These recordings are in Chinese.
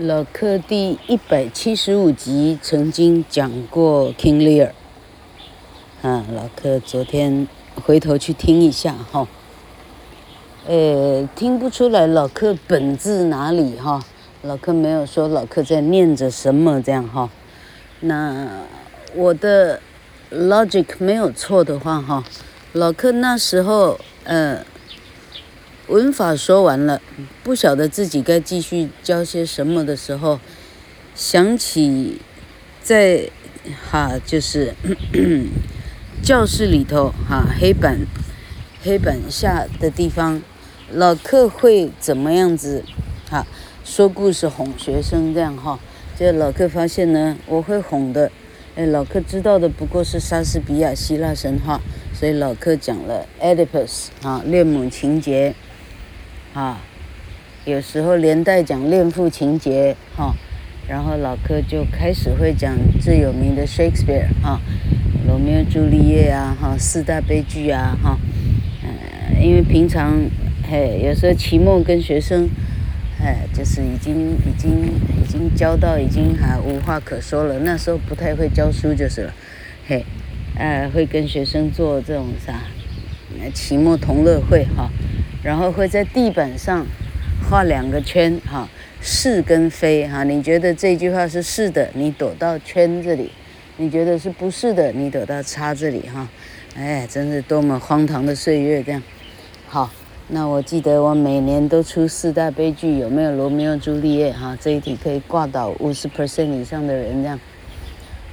老克第一百七十五集曾经讲过 King Lear，啊，老克昨天回头去听一下哈，呃，听不出来老克本字哪里哈，老克没有说老克在念着什么这样哈，那我的 logic 没有错的话哈，老克那时候呃。文法说完了，不晓得自己该继续教些什么的时候，想起在哈就是咳 咳教室里头哈黑板黑板下的地方，老克会怎么样子哈说故事哄学生这样哈，这老克发现呢，我会哄的，哎，老克知道的不过是莎士比亚希腊神话，所以老克讲了 Oedipus 啊恋母情节。啊，有时候连带讲恋父情节哈，然后老柯就开始会讲最有名的 Shakespeare 哈，罗密欧朱丽叶啊哈，四大悲剧啊哈，嗯，因为平常嘿有时候期末跟学生，哎，就是已经已经已经教到已经还无话可说了，那时候不太会教书就是了，嘿，呃，会跟学生做这种啥，期末同乐会哈。然后会在地板上画两个圈，哈，是跟非，哈，你觉得这句话是是的，你躲到圈这里；你觉得是不是的，你躲到叉这里，哈，哎，真是多么荒唐的岁月，这样。好，那我记得我每年都出四大悲剧，有没有罗密欧朱丽叶？哈，这一题可以挂倒五十 percent 以上的人，这样。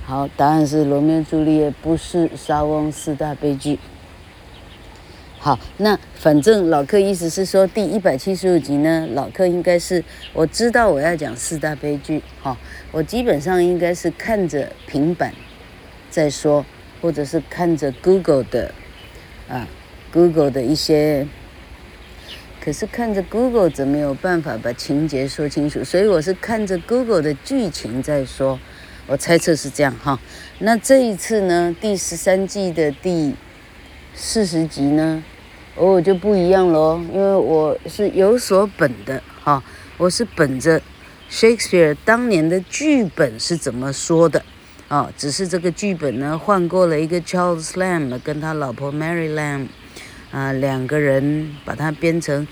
好，答案是罗密欧朱丽叶不是莎翁四大悲剧。好，那反正老克意思是说，第一百七十五集呢，老克应该是我知道我要讲四大悲剧，哈，我基本上应该是看着平板在说，或者是看着 Google 的啊 Google 的一些，可是看着 Google 怎么有办法把情节说清楚？所以我是看着 Google 的剧情在说，我猜测是这样哈。那这一次呢，第十三季的第四十集呢？哦，就不一样喽，因为我是有所本的哈，我是本着 Shakespeare 当年的剧本是怎么说的，啊，只是这个剧本呢换过了一个 Charles Lamb 跟他老婆 Mary Lamb，啊，两个人把它编成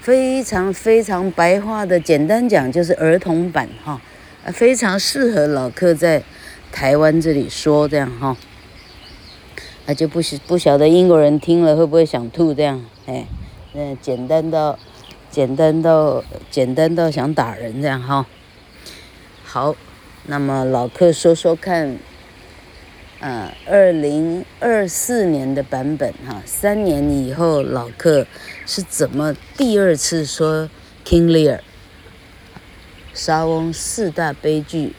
非常非常白话的，简单讲就是儿童版哈，啊，非常适合老客在台湾这里说这样哈。那就不晓不晓得英国人听了会不会想吐这样，哎，那简单到，简单到简单到想打人这样哈。好，那么老克说说看，啊，二零二四年的版本哈，三年以后老克是怎么第二次说 King Lear，莎翁四大悲剧，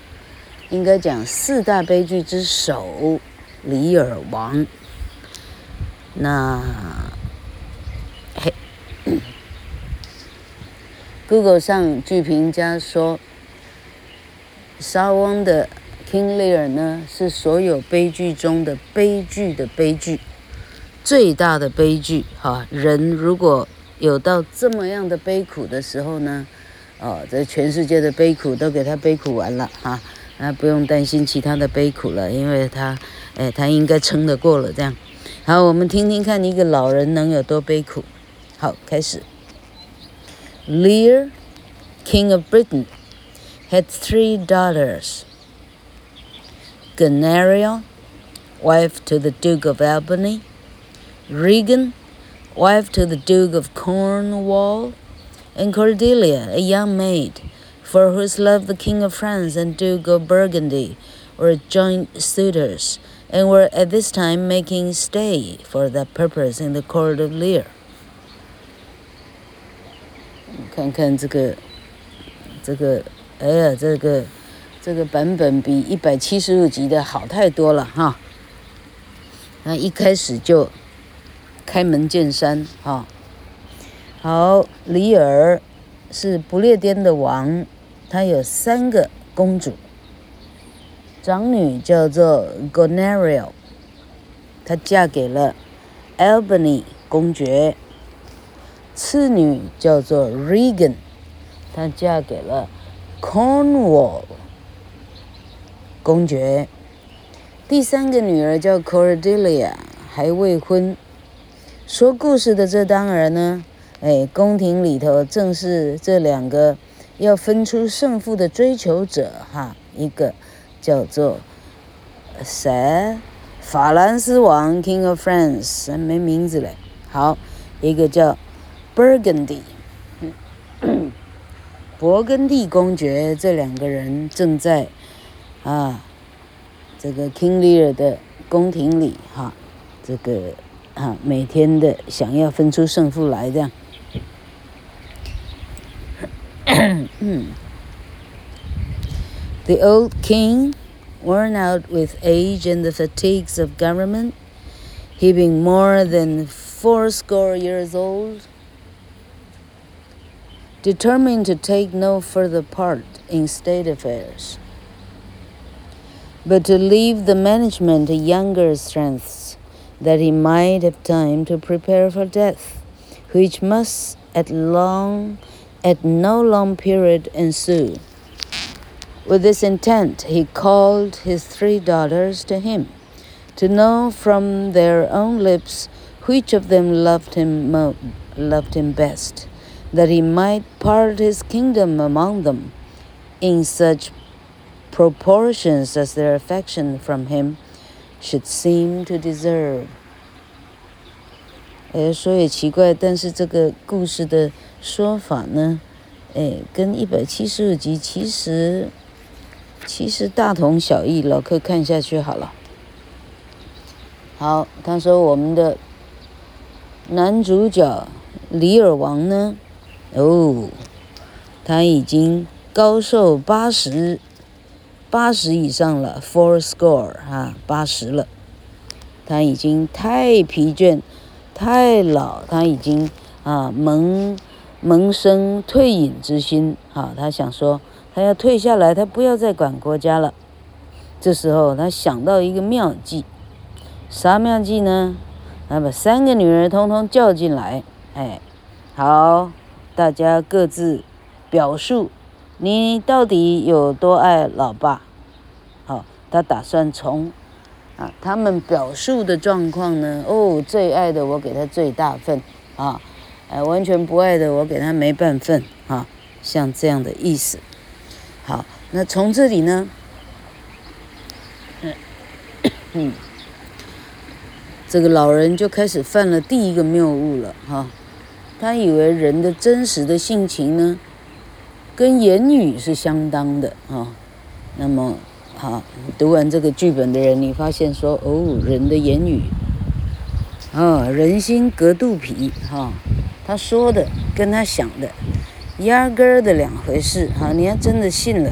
应该讲四大悲剧之首。李尔王，那嘿，Google 上剧评家说，莎翁的 King Lear 呢是所有悲剧中的悲剧的悲剧，最大的悲剧哈。人如果有到这么样的悲苦的时候呢，哦，这全世界的悲苦都给他悲苦完了哈。啊，不用担心其他的悲苦了，因为他，哎，他应该撑得过了。这样，好，我们听听看一个老人能有多悲苦。好，开始。Lear, King of Britain, had three daughters. Goneril, wife to the Duke of Albany. Regan, wife to the Duke of Cornwall. And Cordelia, a young maid. For whose love the King of France and Duke of Burgundy were joint suitors, and were at this time making stay for that purpose in the court of Lear。看看这个，这个，哎呀，这个，这个版本比一百七十五集的好太多了哈。那一开始就开门见山哈。好，里尔是不列颠的王。他有三个公主，长女叫做 Goneril，她嫁给了 Albany 公爵；次女叫做 Regan，她嫁给了 Cornwall 公爵。第三个女儿叫 Cordelia，还未婚。说故事的这当儿呢，哎，宫廷里头正是这两个要分出胜负的追求者哈，一个叫做谁？法兰斯王 King of France，没名字嘞。好，一个叫 Burgundy，勃艮第公爵。这两个人正在啊。这个 King Lear 的宫廷里，哈，这个哈每天的想要分出胜负来这样。The old king, worn out with age and the fatigues of government, he being more than fourscore years old, determined to take no further part in state affairs. but to leave the management to younger strengths, that he might have time to prepare for death, which must at long, at no long period ensue. With this intent, he called his three daughters to him, to know from their own lips which of them loved him mo- loved him best, that he might part his kingdom among them in such proportions as their affection from him should seem to deserve。哎，说也奇怪，但是这个故事的说法呢，哎，跟一百七十五集其实 其实大同小异。老客看下去好了。好，他说我们的男主角李尔王呢，哦，他已经高寿八十。八十以上了，four score 啊，八十了，他已经太疲倦，太老，他已经啊萌萌生退隐之心啊，他想说他要退下来，他不要再管国家了。这时候他想到一个妙计，啥妙计呢？他把三个女儿通通叫进来，哎，好，大家各自表述。你到底有多爱老爸？好，他打算从啊他们表述的状况呢，哦，最爱的我给他最大份啊，哎，完全不爱的我给他没半份啊，像这样的意思。好，那从这里呢，嗯，嗯，这个老人就开始犯了第一个谬误了哈，他以为人的真实的性情呢，跟言语是相当的啊，那么，好，读完这个剧本的人，你发现说，哦，人的言语，啊，人心隔肚皮，哈，他说的跟他想的，压根儿的两回事，哈，你要真的信了，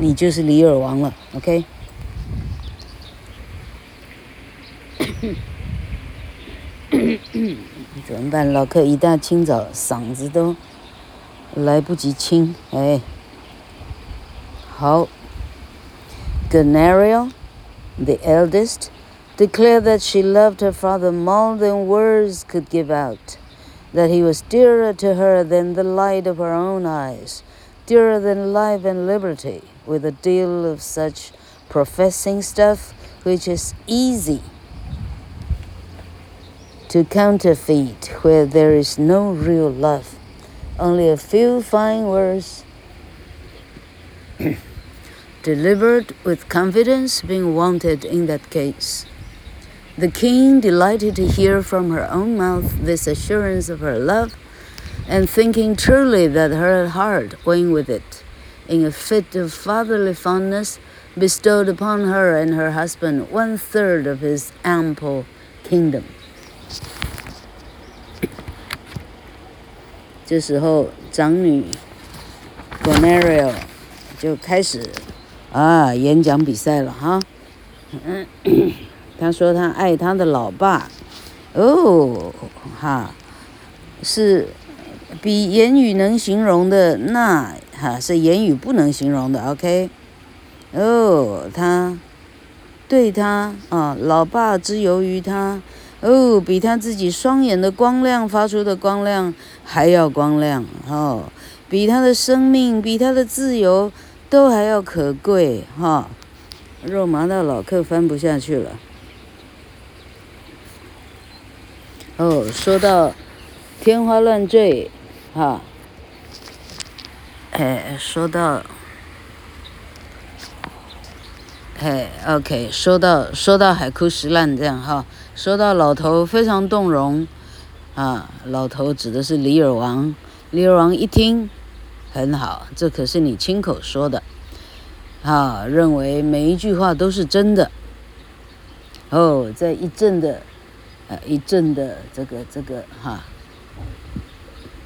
你就是李尔王了，OK？怎么办？老客一大清早嗓子都。来不及清，哎，好。Gunnariel, the eldest, declared that she loved her father more than words could give out, that he was dearer to her than the light of her own eyes, dearer than life and liberty, with a deal of such professing stuff which is easy to counterfeit where there is no real love. Only a few fine words delivered with confidence being wanted in that case. The king, delighted to hear from her own mouth this assurance of her love, and thinking truly that her heart went with it, in a fit of fatherly fondness, bestowed upon her and her husband one third of his ample kingdom. 这时候，长女 Goneril 就开始啊演讲比赛了哈。嗯， 他说他爱他的老爸，哦哈，是比言语能形容的那哈是言语不能形容的。OK，哦，他对他啊老爸之由于他。哦，比他自己双眼的光亮发出的光亮还要光亮哦，比他的生命，比他的自由都还要可贵哈，肉麻到老客翻不下去了。哦，说到天花乱坠，哈，哎，说到，哎，OK，说到说到海枯石烂这样哈，说到老头非常动容，啊，老头指的是李尔王，李尔王一听，很好，这可是你亲口说的，啊，认为每一句话都是真的，哦，在一阵的。一阵的这个这个哈，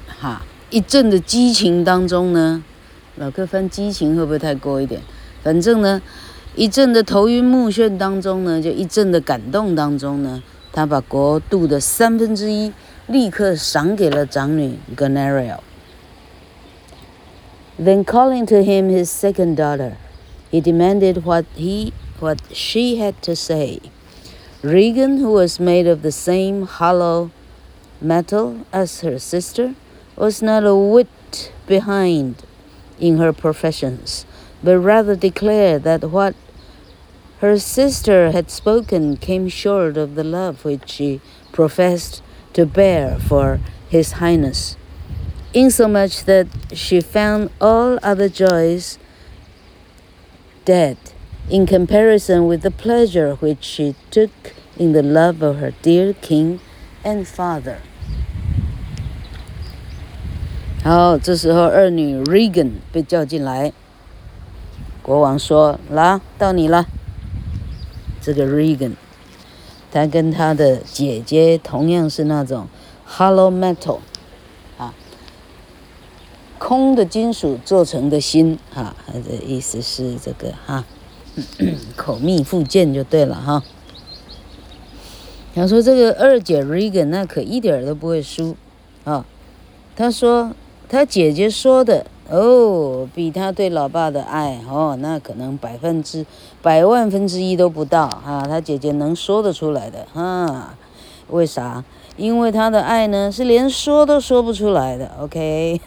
哈一阵的激情当中呢，老客翻激情会不会太过一点？反正呢，一阵的头晕目眩当中呢，就一阵的感动当中呢，他把国度的三分之一立刻赏给了长女 Goneril。Then calling to him his second daughter, he demanded what he what she had to say. Regan, who was made of the same hollow metal as her sister, was not a whit behind in her professions, but rather declared that what her sister had spoken came short of the love which she professed to bear for His Highness, insomuch that she found all other joys dead in comparison with the pleasure which she took in the love of her dear king and father。好，这时候二女 Regan 被叫进来，国王说：“来，到你了。”这个 Regan，她跟她的姐姐同样是那种 Hollow Metal，啊，空的金属做成的心，啊，她的意思是这个哈。口蜜腹剑就对了哈。他说这个二姐 Regan 那可一点儿都不会输啊。他说他姐姐说的哦，比他对老爸的爱哦，那可能百分之百万分之一都不到啊。他姐姐能说得出来的啊？为啥？因为他的爱呢是连说都说不出来的。OK，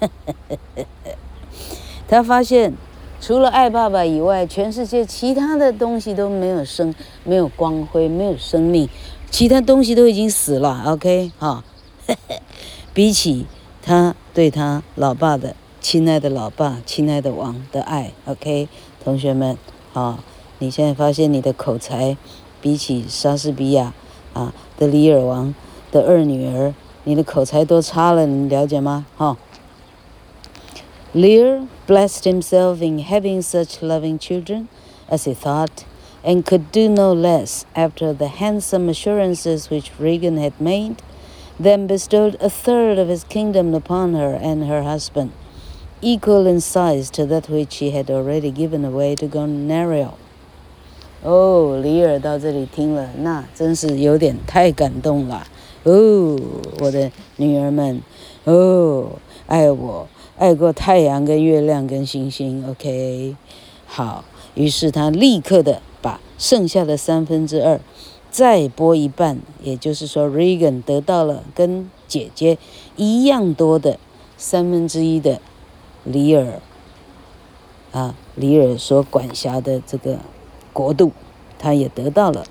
他发现。除了爱爸爸以外，全世界其他的东西都没有生，没有光辉，没有生命，其他东西都已经死了。OK，哈，比起他对他老爸的亲爱的老爸、亲爱的王的爱，OK，同学们，啊，你现在发现你的口才比起莎士比亚啊的李尔王的二女儿，你的口才都差了，你了解吗？哈。Lear blessed himself in having such loving children, as he thought, and could do no less after the handsome assurances which Regan had made, then bestowed a third of his kingdom upon her and her husband, equal in size to that which he had already given away to Goneril. 哦，李尔到这里听了，那真是有点太感动了。 哦，我的女儿们，哦，爱我。爱过太阳跟月亮跟星星，OK，好，于是他立刻的把剩下的三分之二再拨一半，也就是说，Regan 得到了跟姐姐一样多的三分之一的里尔啊，里尔所管辖的这个国度，他也得到了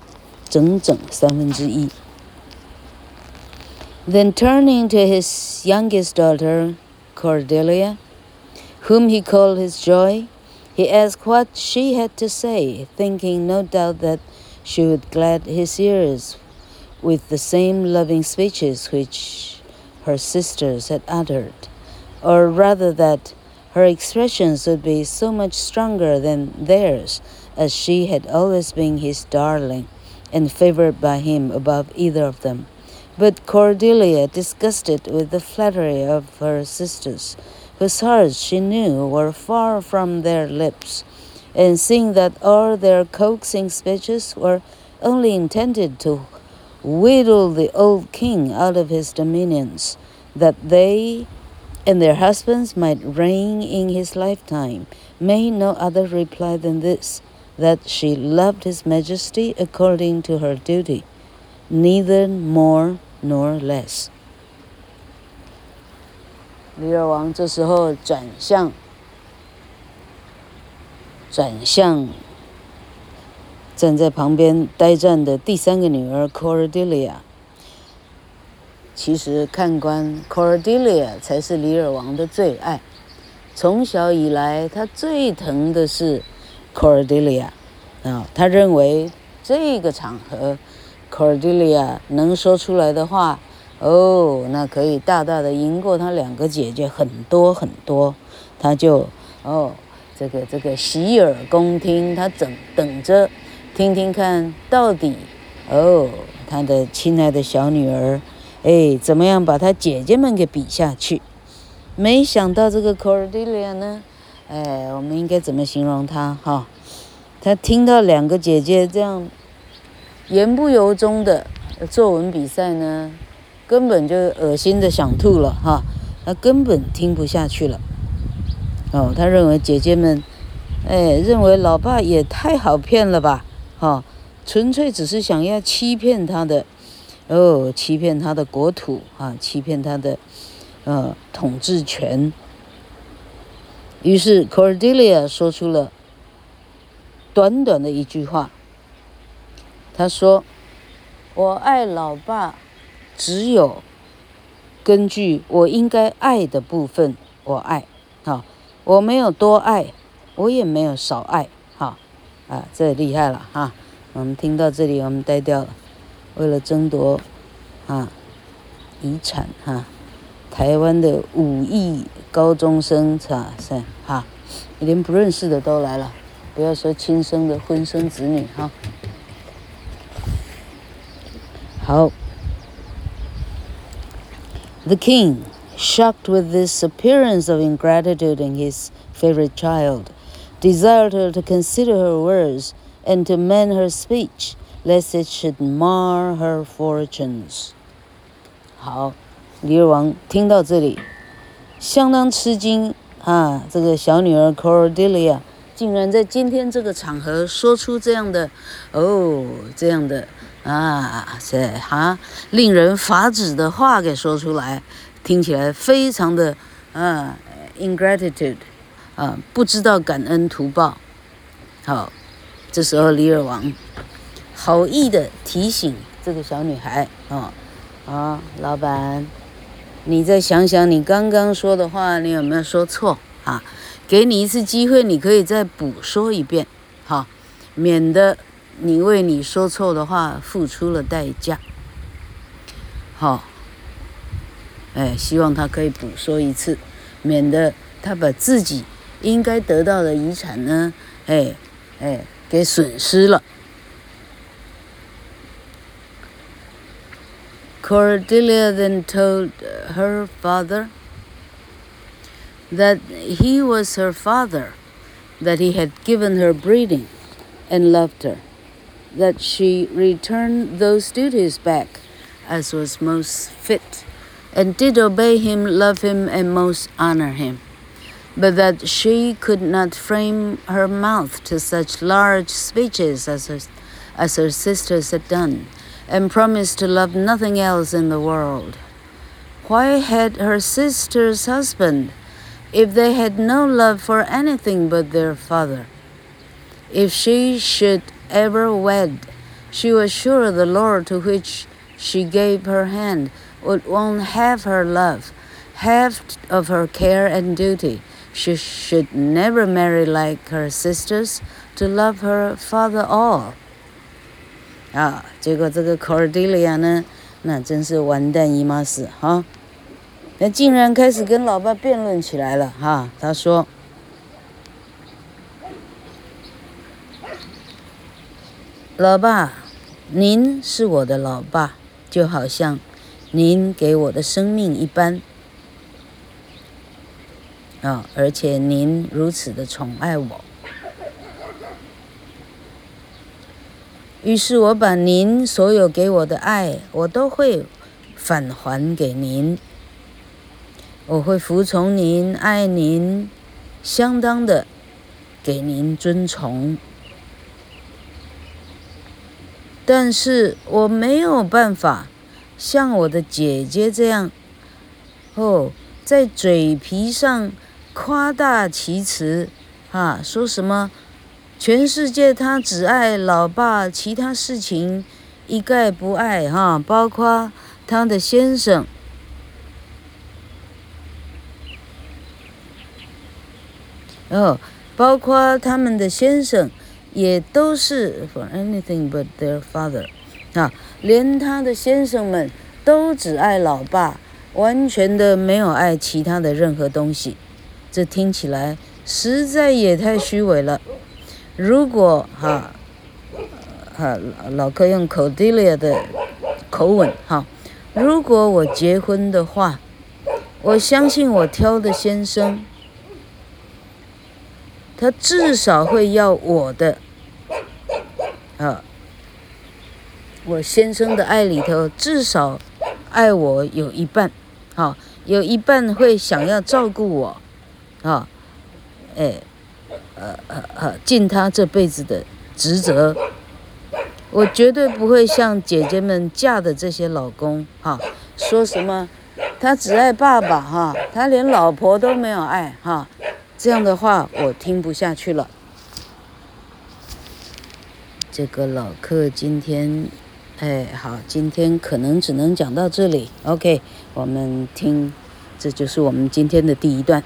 整整三分之一。Then turning to his youngest daughter. Cordelia, whom he called his joy, he asked what she had to say, thinking no doubt that she would glad his ears with the same loving speeches which her sisters had uttered, or rather that her expressions would be so much stronger than theirs, as she had always been his darling, and favored by him above either of them. But Cordelia, disgusted with the flattery of her sisters, whose hearts she knew were far from their lips, and seeing that all their coaxing speeches were only intended to wheedle the old king out of his dominions, that they and their husbands might reign in his lifetime, made no other reply than this, that she loved his majesty according to her duty, neither more nor less。李尔王这时候转向转向站在旁边呆站的第三个女儿 Cordelia。其实看官 Cordelia 才是李尔王的最爱。从小以来，他最疼的是 Cordelia 啊，他认为这个场合 Cordelia 能说出来的话，哦，那可以大大的赢过他两个姐姐很多很多，他就哦。这个这个洗耳恭听，他等等着听听看到底哦，他的亲爱的小女儿，哎，怎么样把他姐姐们给比下去？没想到这个 Cordelia 呢，哎，我们应该怎么形容她哈？她听到两个姐姐这样言不由衷的作文比赛呢，根本就恶心的想吐了哈，他根本听不下去了。哦，他认为姐姐们，哎，认为老爸也太好骗了吧？哈、纯粹只是想要欺骗他的，哦，欺骗他的国土啊，欺骗他的，呃，统治权。于是 Cordelia 说出了短短的一句话，他说：“我爱老爸，只有根据我应该爱的部分，我爱。”好。我没有多爱，我也没有少爱，哈，啊，这厉害了哈！我们听到这里，我们呆掉了。为了争夺啊遗产哈，台湾的五亿高中生是是哈，连不认识的都来了，不要说亲生的婚生子女哈。好，The King。Shocked with this appearance of ingratitude in his favorite child, desired her to consider her words and to mend her speech, lest it should mar her fortunes. 好，李尔王听到这里，相当吃惊啊！这个小女儿 Cordelia 竟然在今天这个场合说出这样的哦，这样的 啊，这哈令人发指的话给说出来。听起来非常的，啊，ingratitude，啊，不知道感恩图报。好，这时候李尔王好意的提醒这个小女孩，啊，啊，老板，你再想想你刚刚说的话，你有没有说错啊？给你一次机会，你可以再补说一遍，好，免得你为你说错的话付出了代价。好。哎，希望他可以补说一次，免得他把自己应该得到的遗产呢，哎哎，给损失了。Cordelia then told her father that he was her father, that he had given her breeding and loved her, that she returned those duties back as was most fit. and did obey him, love him, and most honor him, but that she could not frame her mouth to such large speeches as her, as her sisters had done, and promised to love nothing else in the world. Why had her sisters husband if they had no love for anything but their father? If she should ever wed, she was sure the Lord to which she gave her hand would won't have her love, half of her care and duty. She should never marry like her sisters to love her father all. 啊，结果这个 Cordelia 呢，那真是完蛋姨妈死哈！那竟然开始跟老爸辩论起来了哈。他说：“ 老爸，您是我的老爸，就好像……”您给我的生命一般，啊，而且您如此的宠爱我，于是我把您所有给我的爱，我都会返还给您。我会服从您，爱您，相当的给您尊崇，但是我没有办法。像我的姐姐这样，哦，在嘴皮上夸大其词，啊，说什么全世界他只爱老爸，其他事情一概不爱哈，包括他的先生。哦，包括他们的先生也都是 for anything but their father，啊，连他的先生们都只爱老爸，完全的没有爱其他的任何东西，这听起来实在也太虚伪了。如果哈，哈老柯用 Cordelia 的口吻哈，如果我结婚的话，我相信我挑的先生。他至少会要我的，啊，我先生的爱里头至少爱我有一半，啊，有一半会想要照顾我，啊，哎，呃呃呃，尽他这辈子的职责，我绝对不会像姐姐们嫁的这些老公，哈，说什么他只爱爸爸，哈，他连老婆都没有爱，哈。这样的话，我听不下去了。这个老客今天，哎，好，今天可能只能讲到这里。OK，我们听，这就是我们今天的第一段。